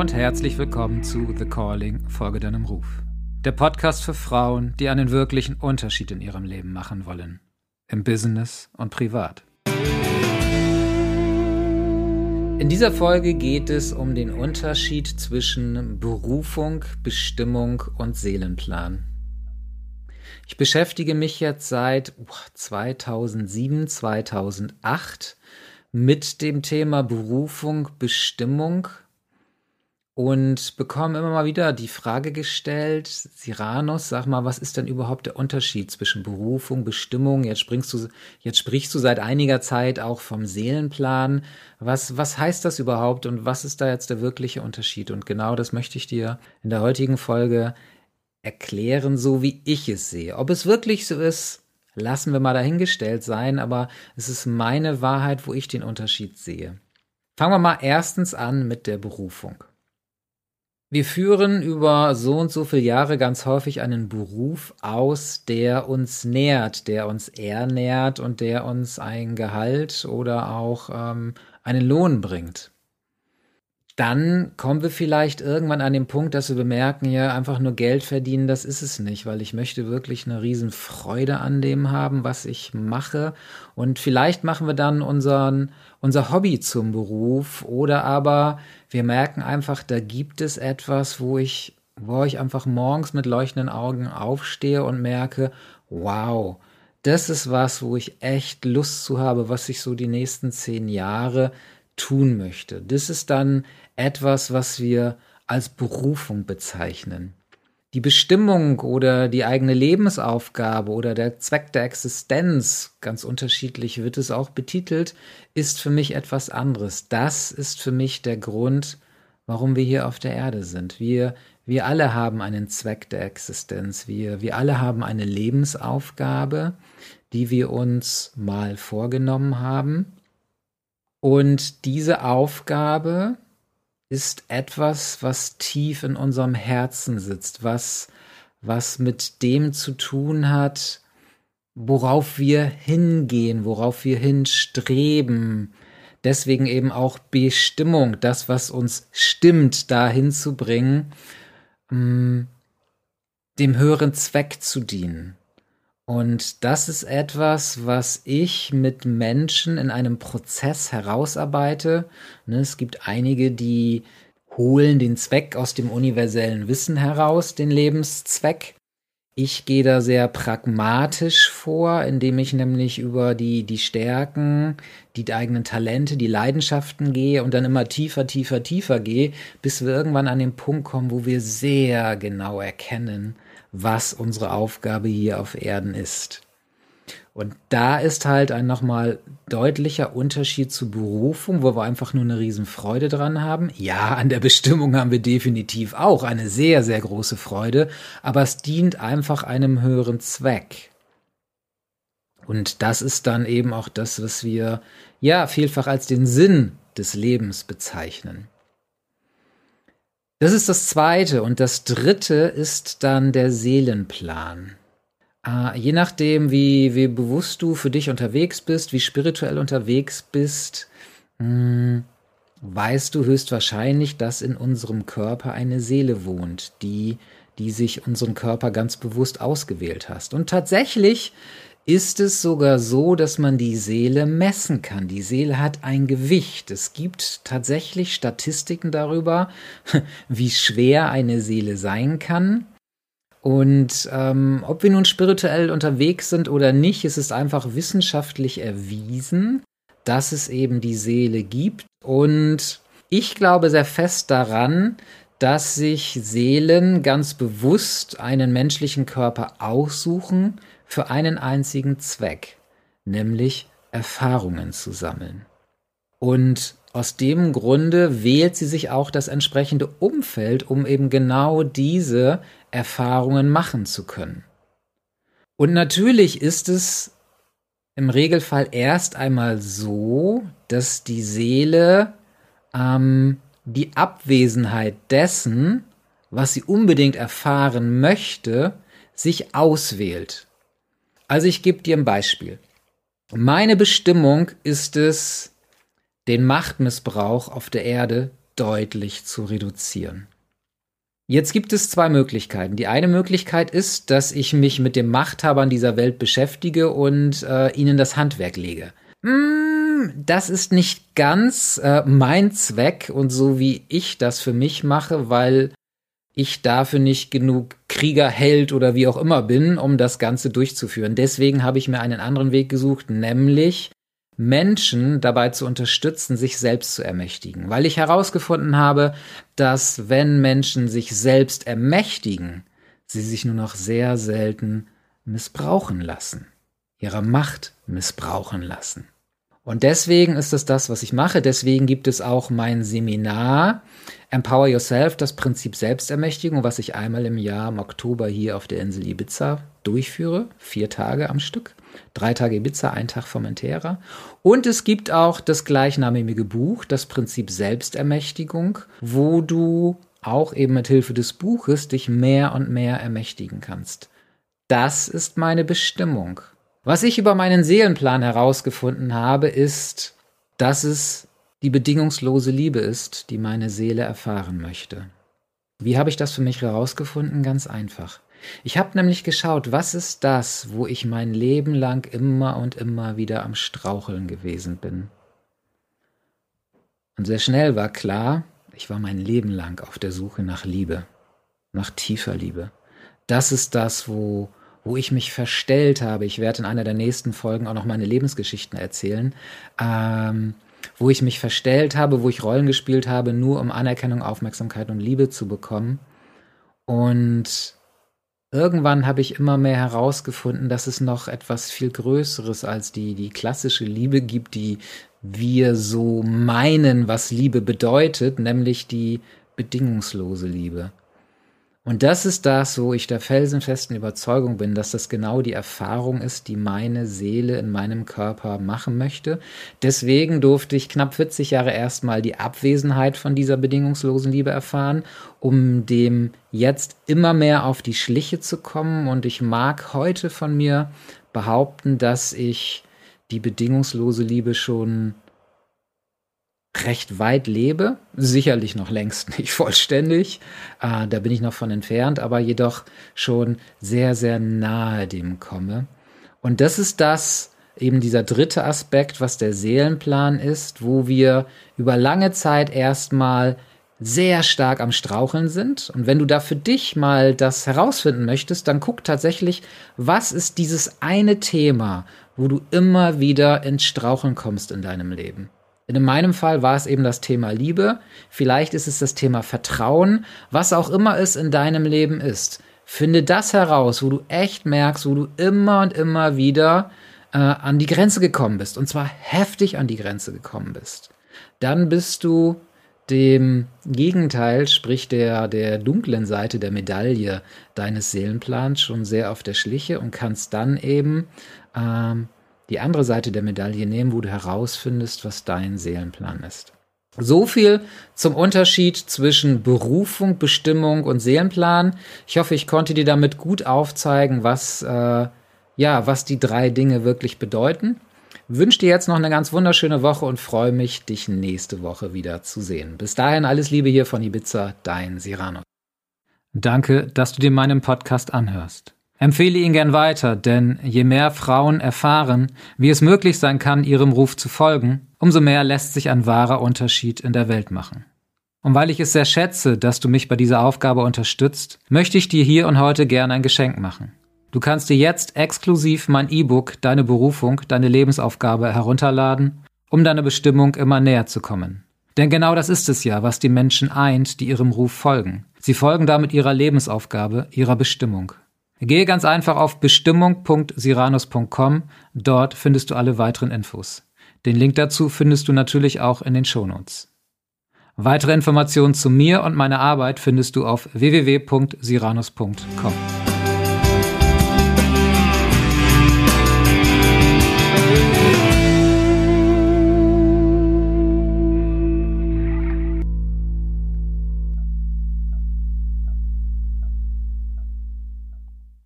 und herzlich willkommen zu The Calling, Folge deinem Ruf. Der Podcast für Frauen, die einen wirklichen Unterschied in ihrem Leben machen wollen. Im Business und privat. In dieser Folge geht es um den Unterschied zwischen Berufung, Bestimmung und Seelenplan. Ich beschäftige mich jetzt seit 2007, 2008 mit dem Thema Berufung, Bestimmung und bekomme immer mal wieder die Frage gestellt, Siranus, sag mal, was ist denn überhaupt der Unterschied zwischen Berufung, Bestimmung? Jetzt springst du, jetzt sprichst du seit einiger Zeit auch vom Seelenplan. Was, was heißt das überhaupt und was ist da jetzt der wirkliche Unterschied? Und genau das möchte ich dir in der heutigen Folge erklären, so wie ich es sehe. Ob es wirklich so ist, lassen wir mal dahingestellt sein, aber es ist meine Wahrheit, wo ich den Unterschied sehe. Fangen wir mal erstens an mit der Berufung. Wir führen über so und so viele Jahre ganz häufig einen Beruf aus, der uns nährt, der uns ernährt und der uns ein Gehalt oder auch ähm, einen Lohn bringt dann kommen wir vielleicht irgendwann an den Punkt, dass wir bemerken, ja, einfach nur Geld verdienen, das ist es nicht, weil ich möchte wirklich eine riesen Freude an dem haben, was ich mache. Und vielleicht machen wir dann unseren, unser Hobby zum Beruf oder aber wir merken einfach, da gibt es etwas, wo ich, wo ich einfach morgens mit leuchtenden Augen aufstehe und merke, wow, das ist was, wo ich echt Lust zu habe, was ich so die nächsten zehn Jahre tun möchte. Das ist dann etwas, was wir als Berufung bezeichnen. Die Bestimmung oder die eigene Lebensaufgabe oder der Zweck der Existenz, ganz unterschiedlich wird es auch betitelt, ist für mich etwas anderes. Das ist für mich der Grund, warum wir hier auf der Erde sind. Wir, wir alle haben einen Zweck der Existenz. Wir, wir alle haben eine Lebensaufgabe, die wir uns mal vorgenommen haben. Und diese Aufgabe ist etwas, was tief in unserem Herzen sitzt, was, was mit dem zu tun hat, worauf wir hingehen, worauf wir hinstreben. Deswegen eben auch Bestimmung, das, was uns stimmt, dahin zu bringen, mm, dem höheren Zweck zu dienen. Und das ist etwas, was ich mit Menschen in einem Prozess herausarbeite. Ne, es gibt einige, die holen den Zweck aus dem universellen Wissen heraus, den Lebenszweck. Ich gehe da sehr pragmatisch vor, indem ich nämlich über die, die Stärken, die eigenen Talente, die Leidenschaften gehe und dann immer tiefer, tiefer, tiefer gehe, bis wir irgendwann an den Punkt kommen, wo wir sehr genau erkennen, was unsere Aufgabe hier auf Erden ist. Und da ist halt ein nochmal deutlicher Unterschied zu Berufung, wo wir einfach nur eine Riesenfreude dran haben. Ja, an der Bestimmung haben wir definitiv auch eine sehr, sehr große Freude, aber es dient einfach einem höheren Zweck. Und das ist dann eben auch das, was wir ja vielfach als den Sinn des Lebens bezeichnen. Das ist das Zweite. Und das Dritte ist dann der Seelenplan. Äh, je nachdem, wie, wie bewusst du für dich unterwegs bist, wie spirituell unterwegs bist, mh, hm, weißt du höchstwahrscheinlich, dass in unserem Körper eine Seele wohnt, die, die sich unseren Körper ganz bewusst ausgewählt hast. Und tatsächlich ist es sogar so, dass man die Seele messen kann. Die Seele hat ein Gewicht. Es gibt tatsächlich Statistiken darüber, wie schwer eine Seele sein kann. Und ähm, ob wir nun spirituell unterwegs sind oder nicht, ist es einfach wissenschaftlich erwiesen, dass es eben die Seele gibt. Und ich glaube sehr fest daran, dass sich Seelen ganz bewusst einen menschlichen Körper aussuchen, für einen einzigen Zweck, nämlich Erfahrungen zu sammeln. Und aus dem Grunde wählt sie sich auch das entsprechende Umfeld, um eben genau diese Erfahrungen machen zu können. Und natürlich ist es im Regelfall erst einmal so, dass die Seele ähm, die Abwesenheit dessen, was sie unbedingt erfahren möchte, sich auswählt. Also ich gebe dir ein Beispiel. Meine Bestimmung ist es, den Machtmissbrauch auf der Erde deutlich zu reduzieren. Jetzt gibt es zwei Möglichkeiten. Die eine Möglichkeit ist, dass ich mich mit den Machthabern dieser Welt beschäftige und äh, ihnen das Handwerk lege. Mm, das ist nicht ganz äh, mein Zweck und so wie ich das für mich mache, weil ich dafür nicht genug Krieger, Held oder wie auch immer bin, um das Ganze durchzuführen. Deswegen habe ich mir einen anderen Weg gesucht, nämlich Menschen dabei zu unterstützen, sich selbst zu ermächtigen. Weil ich herausgefunden habe, dass wenn Menschen sich selbst ermächtigen, sie sich nur noch sehr selten missbrauchen lassen, ihre Macht missbrauchen lassen. Und deswegen ist es das, was ich mache. Deswegen gibt es auch mein Seminar Empower Yourself, das Prinzip Selbstermächtigung, was ich einmal im Jahr im Oktober hier auf der Insel Ibiza durchführe. Vier Tage am Stück. Drei Tage Ibiza, ein Tag Formentera. Und es gibt auch das gleichnamige Buch, das Prinzip Selbstermächtigung, wo du auch eben mit Hilfe des Buches dich mehr und mehr ermächtigen kannst. Das ist meine Bestimmung. Was ich über meinen Seelenplan herausgefunden habe, ist, dass es die bedingungslose Liebe ist, die meine Seele erfahren möchte. Wie habe ich das für mich herausgefunden? Ganz einfach. Ich habe nämlich geschaut, was ist das, wo ich mein Leben lang immer und immer wieder am Straucheln gewesen bin. Und sehr schnell war klar, ich war mein Leben lang auf der Suche nach Liebe, nach tiefer Liebe. Das ist das, wo wo ich mich verstellt habe. Ich werde in einer der nächsten Folgen auch noch meine Lebensgeschichten erzählen. Ähm, wo ich mich verstellt habe, wo ich Rollen gespielt habe, nur um Anerkennung, Aufmerksamkeit und Liebe zu bekommen. Und irgendwann habe ich immer mehr herausgefunden, dass es noch etwas viel Größeres als die, die klassische Liebe gibt, die wir so meinen, was Liebe bedeutet, nämlich die bedingungslose Liebe. Und das ist das, wo ich der felsenfesten Überzeugung bin, dass das genau die Erfahrung ist, die meine Seele in meinem Körper machen möchte. Deswegen durfte ich knapp 40 Jahre erstmal die Abwesenheit von dieser bedingungslosen Liebe erfahren, um dem jetzt immer mehr auf die Schliche zu kommen. Und ich mag heute von mir behaupten, dass ich die bedingungslose Liebe schon recht weit lebe, sicherlich noch längst nicht vollständig, äh, da bin ich noch von entfernt, aber jedoch schon sehr, sehr nahe dem komme. Und das ist das, eben dieser dritte Aspekt, was der Seelenplan ist, wo wir über lange Zeit erstmal sehr stark am Straucheln sind. Und wenn du da für dich mal das herausfinden möchtest, dann guck tatsächlich, was ist dieses eine Thema, wo du immer wieder ins Straucheln kommst in deinem Leben. In meinem Fall war es eben das Thema Liebe, vielleicht ist es das Thema Vertrauen, was auch immer es in deinem Leben ist. Finde das heraus, wo du echt merkst, wo du immer und immer wieder äh, an die Grenze gekommen bist, und zwar heftig an die Grenze gekommen bist. Dann bist du dem Gegenteil, sprich der, der dunklen Seite der Medaille deines Seelenplans schon sehr auf der Schliche und kannst dann eben ähm, die andere Seite der Medaille nehmen, wo du herausfindest, was dein Seelenplan ist. So viel zum Unterschied zwischen Berufung, Bestimmung und Seelenplan. Ich hoffe, ich konnte dir damit gut aufzeigen, was, äh, ja, was die drei Dinge wirklich bedeuten. Wünsche dir jetzt noch eine ganz wunderschöne Woche und freue mich, dich nächste Woche wieder zu sehen. Bis dahin alles Liebe hier von Ibiza, dein Sirano. Danke, dass du dir meinen Podcast anhörst. Empfehle ihn gern weiter, denn je mehr Frauen erfahren, wie es möglich sein kann, ihrem Ruf zu folgen, umso mehr lässt sich ein wahrer Unterschied in der Welt machen. Und weil ich es sehr schätze, dass du mich bei dieser Aufgabe unterstützt, möchte ich dir hier und heute gern ein Geschenk machen. Du kannst dir jetzt exklusiv mein E-Book Deine Berufung, deine Lebensaufgabe herunterladen, um deiner Bestimmung immer näher zu kommen. Denn genau das ist es ja, was die Menschen eint, die ihrem Ruf folgen. Sie folgen damit ihrer Lebensaufgabe, ihrer Bestimmung. Gehe ganz einfach auf bestimmung.siranus.com. Dort findest du alle weiteren Infos. Den Link dazu findest du natürlich auch in den Shownotes. Weitere Informationen zu mir und meiner Arbeit findest du auf www.siranus.com.